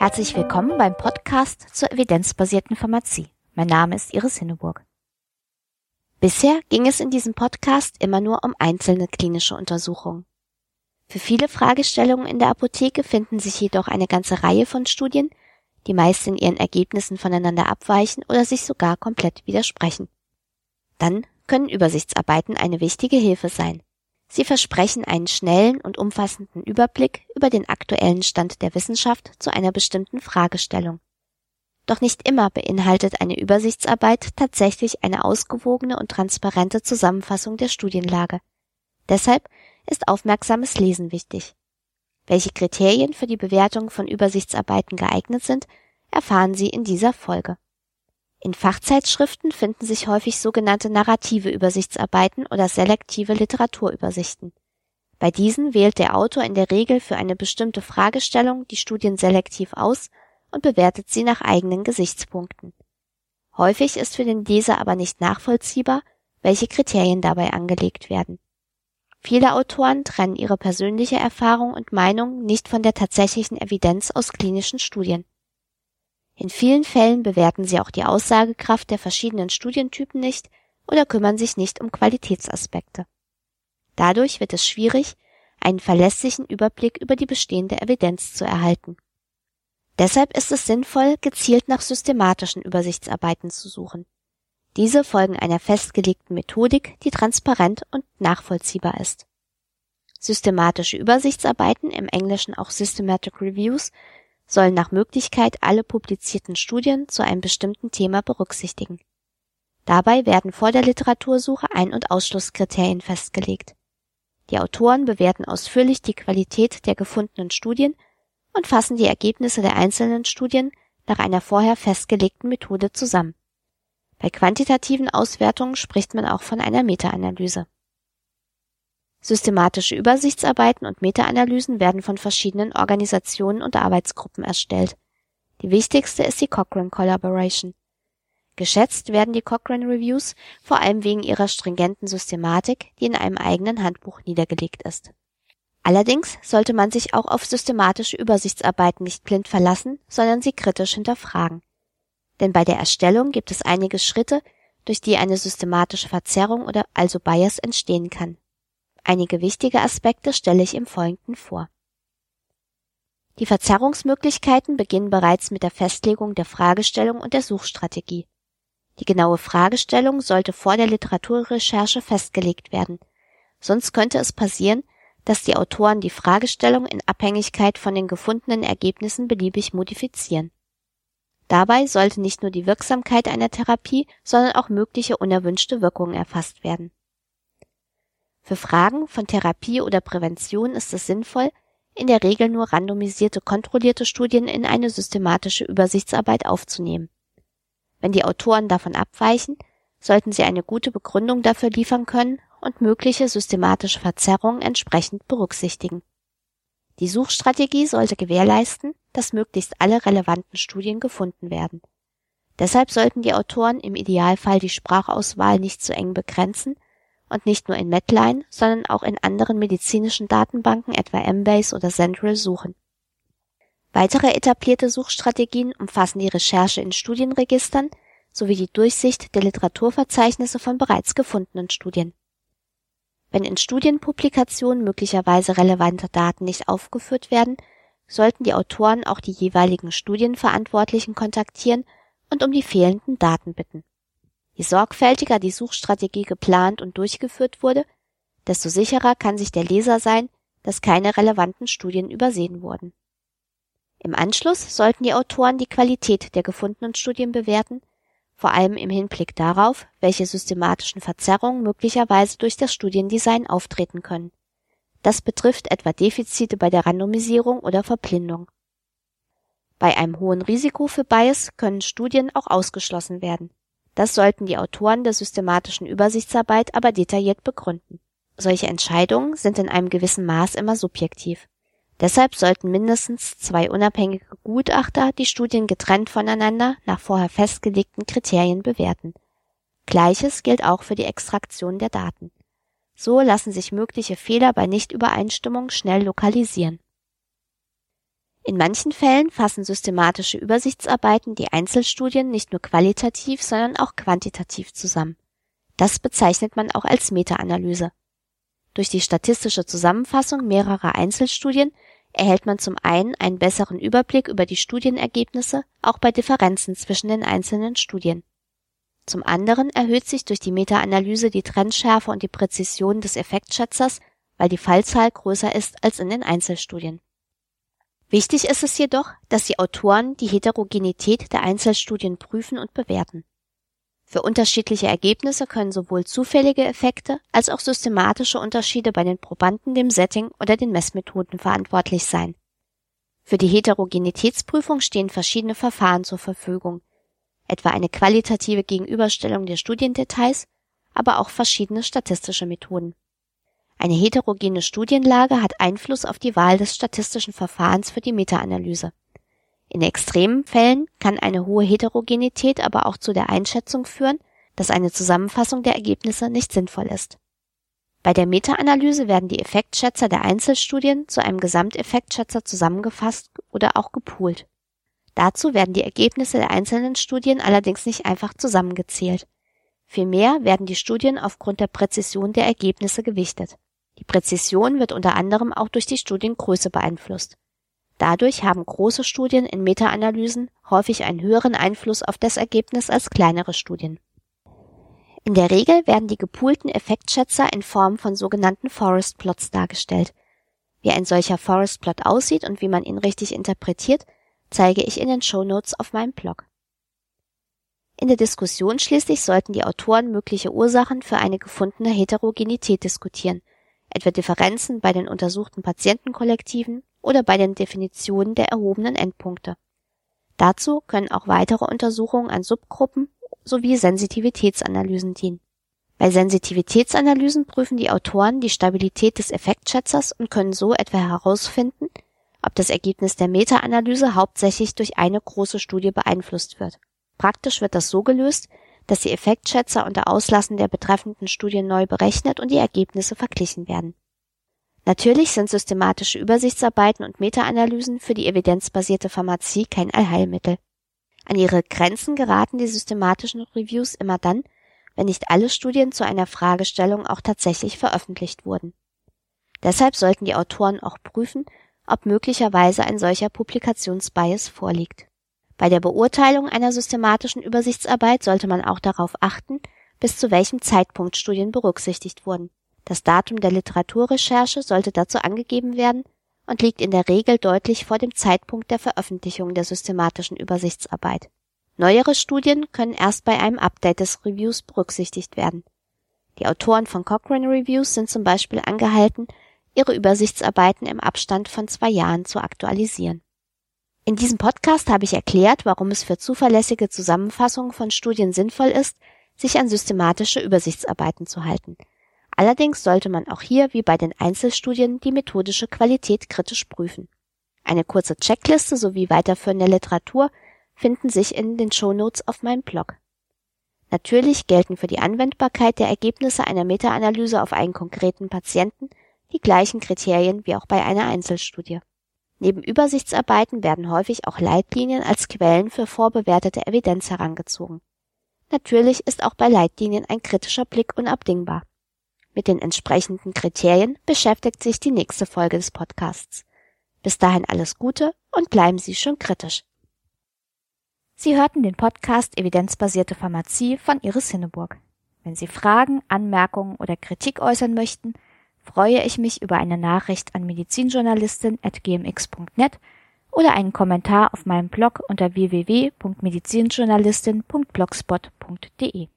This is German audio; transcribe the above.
Herzlich willkommen beim Podcast zur evidenzbasierten Pharmazie. Mein Name ist Iris Hinneburg. Bisher ging es in diesem Podcast immer nur um einzelne klinische Untersuchungen. Für viele Fragestellungen in der Apotheke finden sich jedoch eine ganze Reihe von Studien, die meist in ihren Ergebnissen voneinander abweichen oder sich sogar komplett widersprechen. Dann können Übersichtsarbeiten eine wichtige Hilfe sein. Sie versprechen einen schnellen und umfassenden Überblick über den aktuellen Stand der Wissenschaft zu einer bestimmten Fragestellung. Doch nicht immer beinhaltet eine Übersichtsarbeit tatsächlich eine ausgewogene und transparente Zusammenfassung der Studienlage. Deshalb ist aufmerksames Lesen wichtig. Welche Kriterien für die Bewertung von Übersichtsarbeiten geeignet sind, erfahren Sie in dieser Folge. In Fachzeitschriften finden sich häufig sogenannte narrative Übersichtsarbeiten oder selektive Literaturübersichten. Bei diesen wählt der Autor in der Regel für eine bestimmte Fragestellung die Studien selektiv aus und bewertet sie nach eigenen Gesichtspunkten. Häufig ist für den Leser aber nicht nachvollziehbar, welche Kriterien dabei angelegt werden. Viele Autoren trennen ihre persönliche Erfahrung und Meinung nicht von der tatsächlichen Evidenz aus klinischen Studien. In vielen Fällen bewerten sie auch die Aussagekraft der verschiedenen Studientypen nicht oder kümmern sich nicht um Qualitätsaspekte. Dadurch wird es schwierig, einen verlässlichen Überblick über die bestehende Evidenz zu erhalten. Deshalb ist es sinnvoll, gezielt nach systematischen Übersichtsarbeiten zu suchen. Diese folgen einer festgelegten Methodik, die transparent und nachvollziehbar ist. Systematische Übersichtsarbeiten, im Englischen auch Systematic Reviews, sollen nach Möglichkeit alle publizierten Studien zu einem bestimmten Thema berücksichtigen. Dabei werden vor der Literatursuche Ein- und Ausschlusskriterien festgelegt. Die Autoren bewerten ausführlich die Qualität der gefundenen Studien und fassen die Ergebnisse der einzelnen Studien nach einer vorher festgelegten Methode zusammen. Bei quantitativen Auswertungen spricht man auch von einer Meta-Analyse. Systematische Übersichtsarbeiten und Meta-Analysen werden von verschiedenen Organisationen und Arbeitsgruppen erstellt. Die wichtigste ist die Cochrane Collaboration. Geschätzt werden die Cochrane Reviews vor allem wegen ihrer stringenten Systematik, die in einem eigenen Handbuch niedergelegt ist. Allerdings sollte man sich auch auf systematische Übersichtsarbeiten nicht blind verlassen, sondern sie kritisch hinterfragen. Denn bei der Erstellung gibt es einige Schritte, durch die eine systematische Verzerrung oder also Bias entstehen kann. Einige wichtige Aspekte stelle ich im Folgenden vor. Die Verzerrungsmöglichkeiten beginnen bereits mit der Festlegung der Fragestellung und der Suchstrategie. Die genaue Fragestellung sollte vor der Literaturrecherche festgelegt werden, sonst könnte es passieren, dass die Autoren die Fragestellung in Abhängigkeit von den gefundenen Ergebnissen beliebig modifizieren. Dabei sollte nicht nur die Wirksamkeit einer Therapie, sondern auch mögliche unerwünschte Wirkungen erfasst werden für Fragen von Therapie oder Prävention ist es sinnvoll, in der Regel nur randomisierte kontrollierte Studien in eine systematische Übersichtsarbeit aufzunehmen. Wenn die Autoren davon abweichen, sollten sie eine gute Begründung dafür liefern können und mögliche systematische Verzerrungen entsprechend berücksichtigen. Die Suchstrategie sollte gewährleisten, dass möglichst alle relevanten Studien gefunden werden. Deshalb sollten die Autoren im Idealfall die Sprachauswahl nicht zu eng begrenzen und nicht nur in Medline, sondern auch in anderen medizinischen Datenbanken, etwa Embase oder Central, suchen. Weitere etablierte Suchstrategien umfassen die Recherche in Studienregistern sowie die Durchsicht der Literaturverzeichnisse von bereits gefundenen Studien. Wenn in Studienpublikationen möglicherweise relevante Daten nicht aufgeführt werden, sollten die Autoren auch die jeweiligen Studienverantwortlichen kontaktieren und um die fehlenden Daten bitten Je sorgfältiger die Suchstrategie geplant und durchgeführt wurde, desto sicherer kann sich der Leser sein, dass keine relevanten Studien übersehen wurden. Im Anschluss sollten die Autoren die Qualität der gefundenen Studien bewerten, vor allem im Hinblick darauf, welche systematischen Verzerrungen möglicherweise durch das Studiendesign auftreten können. Das betrifft etwa Defizite bei der Randomisierung oder Verblindung. Bei einem hohen Risiko für Bias können Studien auch ausgeschlossen werden. Das sollten die Autoren der systematischen Übersichtsarbeit aber detailliert begründen. Solche Entscheidungen sind in einem gewissen Maß immer subjektiv. Deshalb sollten mindestens zwei unabhängige Gutachter die Studien getrennt voneinander nach vorher festgelegten Kriterien bewerten. Gleiches gilt auch für die Extraktion der Daten. So lassen sich mögliche Fehler bei Nichtübereinstimmung schnell lokalisieren. In manchen Fällen fassen systematische Übersichtsarbeiten die Einzelstudien nicht nur qualitativ, sondern auch quantitativ zusammen. Das bezeichnet man auch als Meta-Analyse. Durch die statistische Zusammenfassung mehrerer Einzelstudien erhält man zum einen einen besseren Überblick über die Studienergebnisse, auch bei Differenzen zwischen den einzelnen Studien. Zum anderen erhöht sich durch die Meta-Analyse die Trendschärfe und die Präzision des Effektschätzers, weil die Fallzahl größer ist als in den Einzelstudien. Wichtig ist es jedoch, dass die Autoren die Heterogenität der Einzelstudien prüfen und bewerten. Für unterschiedliche Ergebnisse können sowohl zufällige Effekte als auch systematische Unterschiede bei den Probanden, dem Setting oder den Messmethoden verantwortlich sein. Für die Heterogenitätsprüfung stehen verschiedene Verfahren zur Verfügung, etwa eine qualitative Gegenüberstellung der Studiendetails, aber auch verschiedene statistische Methoden. Eine heterogene Studienlage hat Einfluss auf die Wahl des statistischen Verfahrens für die Meta-Analyse. In extremen Fällen kann eine hohe Heterogenität aber auch zu der Einschätzung führen, dass eine Zusammenfassung der Ergebnisse nicht sinnvoll ist. Bei der Meta-Analyse werden die Effektschätzer der Einzelstudien zu einem Gesamteffektschätzer zusammengefasst oder auch gepoolt. Dazu werden die Ergebnisse der einzelnen Studien allerdings nicht einfach zusammengezählt. Vielmehr werden die Studien aufgrund der Präzision der Ergebnisse gewichtet. Die Präzision wird unter anderem auch durch die Studiengröße beeinflusst. Dadurch haben große Studien in Meta-Analysen häufig einen höheren Einfluss auf das Ergebnis als kleinere Studien. In der Regel werden die gepoolten Effektschätzer in Form von sogenannten Forest Plots dargestellt. Wie ein solcher Forest Plot aussieht und wie man ihn richtig interpretiert, zeige ich in den Show Notes auf meinem Blog. In der Diskussion schließlich sollten die Autoren mögliche Ursachen für eine gefundene Heterogenität diskutieren, etwa Differenzen bei den untersuchten Patientenkollektiven oder bei den Definitionen der erhobenen Endpunkte. Dazu können auch weitere Untersuchungen an Subgruppen sowie Sensitivitätsanalysen dienen. Bei Sensitivitätsanalysen prüfen die Autoren die Stabilität des Effektschätzers und können so etwa herausfinden, ob das Ergebnis der Meta-Analyse hauptsächlich durch eine große Studie beeinflusst wird. Praktisch wird das so gelöst, dass die Effektschätzer unter Auslassen der betreffenden Studien neu berechnet und die Ergebnisse verglichen werden. Natürlich sind systematische Übersichtsarbeiten und Meta-Analysen für die evidenzbasierte Pharmazie kein Allheilmittel. An ihre Grenzen geraten die systematischen Reviews immer dann, wenn nicht alle Studien zu einer Fragestellung auch tatsächlich veröffentlicht wurden. Deshalb sollten die Autoren auch prüfen, ob möglicherweise ein solcher Publikationsbias vorliegt. Bei der Beurteilung einer systematischen Übersichtsarbeit sollte man auch darauf achten, bis zu welchem Zeitpunkt Studien berücksichtigt wurden. Das Datum der Literaturrecherche sollte dazu angegeben werden und liegt in der Regel deutlich vor dem Zeitpunkt der Veröffentlichung der systematischen Übersichtsarbeit. Neuere Studien können erst bei einem Update des Reviews berücksichtigt werden. Die Autoren von Cochrane Reviews sind zum Beispiel angehalten, ihre Übersichtsarbeiten im Abstand von zwei Jahren zu aktualisieren. In diesem Podcast habe ich erklärt, warum es für zuverlässige Zusammenfassungen von Studien sinnvoll ist, sich an systematische Übersichtsarbeiten zu halten. Allerdings sollte man auch hier wie bei den Einzelstudien die methodische Qualität kritisch prüfen. Eine kurze Checkliste sowie weiterführende Literatur finden sich in den Shownotes auf meinem Blog. Natürlich gelten für die Anwendbarkeit der Ergebnisse einer Meta-Analyse auf einen konkreten Patienten die gleichen Kriterien wie auch bei einer Einzelstudie. Neben Übersichtsarbeiten werden häufig auch Leitlinien als Quellen für vorbewertete Evidenz herangezogen. Natürlich ist auch bei Leitlinien ein kritischer Blick unabdingbar. Mit den entsprechenden Kriterien beschäftigt sich die nächste Folge des Podcasts. Bis dahin alles Gute und bleiben Sie schon kritisch. Sie hörten den Podcast Evidenzbasierte Pharmazie von Iris Hinneburg. Wenn Sie Fragen, Anmerkungen oder Kritik äußern möchten, freue ich mich über eine Nachricht an medizinjournalistin.gmx.net oder einen Kommentar auf meinem Blog unter www.medizinjournalistin.blogspot.de.